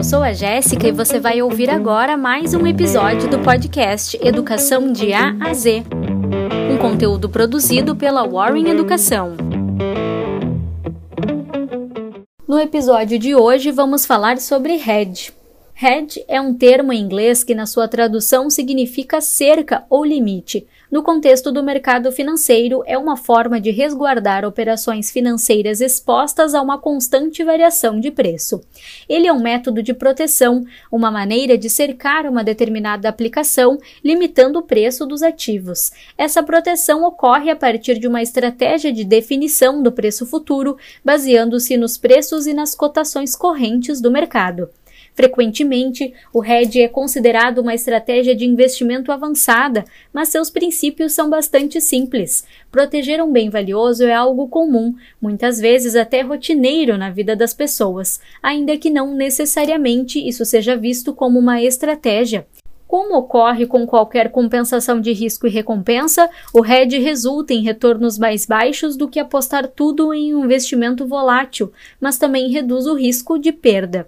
Eu sou a Jéssica e você vai ouvir agora mais um episódio do podcast Educação de A a Z. Um conteúdo produzido pela Warren Educação. No episódio de hoje vamos falar sobre hedge. Hedge é um termo em inglês que, na sua tradução, significa cerca ou limite. No contexto do mercado financeiro, é uma forma de resguardar operações financeiras expostas a uma constante variação de preço. Ele é um método de proteção, uma maneira de cercar uma determinada aplicação, limitando o preço dos ativos. Essa proteção ocorre a partir de uma estratégia de definição do preço futuro, baseando-se nos preços e nas cotações correntes do mercado. Frequentemente, o hedge é considerado uma estratégia de investimento avançada, mas seus princípios são bastante simples. Proteger um bem valioso é algo comum, muitas vezes até rotineiro na vida das pessoas, ainda que não necessariamente isso seja visto como uma estratégia. Como ocorre com qualquer compensação de risco e recompensa, o hedge resulta em retornos mais baixos do que apostar tudo em um investimento volátil, mas também reduz o risco de perda.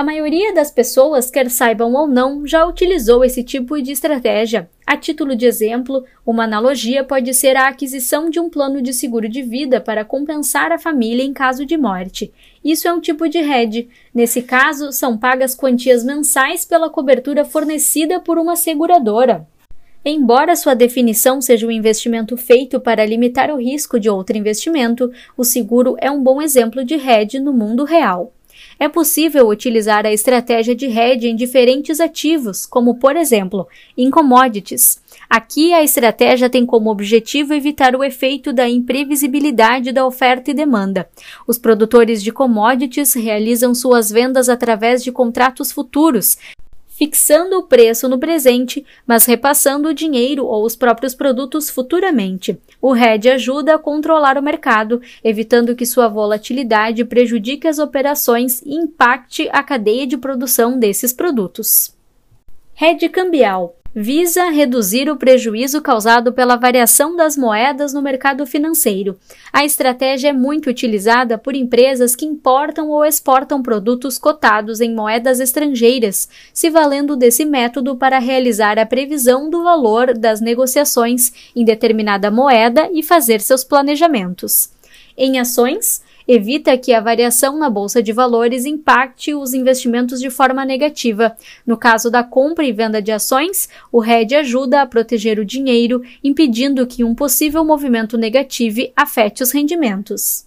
A maioria das pessoas, quer saibam ou não, já utilizou esse tipo de estratégia. A título de exemplo, uma analogia pode ser a aquisição de um plano de seguro de vida para compensar a família em caso de morte. Isso é um tipo de hedge. Nesse caso, são pagas quantias mensais pela cobertura fornecida por uma seguradora. Embora sua definição seja um investimento feito para limitar o risco de outro investimento, o seguro é um bom exemplo de hedge no mundo real. É possível utilizar a estratégia de hedge em diferentes ativos, como por exemplo, em commodities. Aqui a estratégia tem como objetivo evitar o efeito da imprevisibilidade da oferta e demanda. Os produtores de commodities realizam suas vendas através de contratos futuros, fixando o preço no presente, mas repassando o dinheiro ou os próprios produtos futuramente. O hedge ajuda a controlar o mercado, evitando que sua volatilidade prejudique as operações e impacte a cadeia de produção desses produtos. Hedge cambial visa reduzir o prejuízo causado pela variação das moedas no mercado financeiro. A estratégia é muito utilizada por empresas que importam ou exportam produtos cotados em moedas estrangeiras, se valendo desse método para realizar a previsão do valor das negociações em determinada moeda e fazer seus planejamentos. Em ações, evita que a variação na bolsa de valores impacte os investimentos de forma negativa. No caso da compra e venda de ações, o hedge ajuda a proteger o dinheiro, impedindo que um possível movimento negativo afete os rendimentos.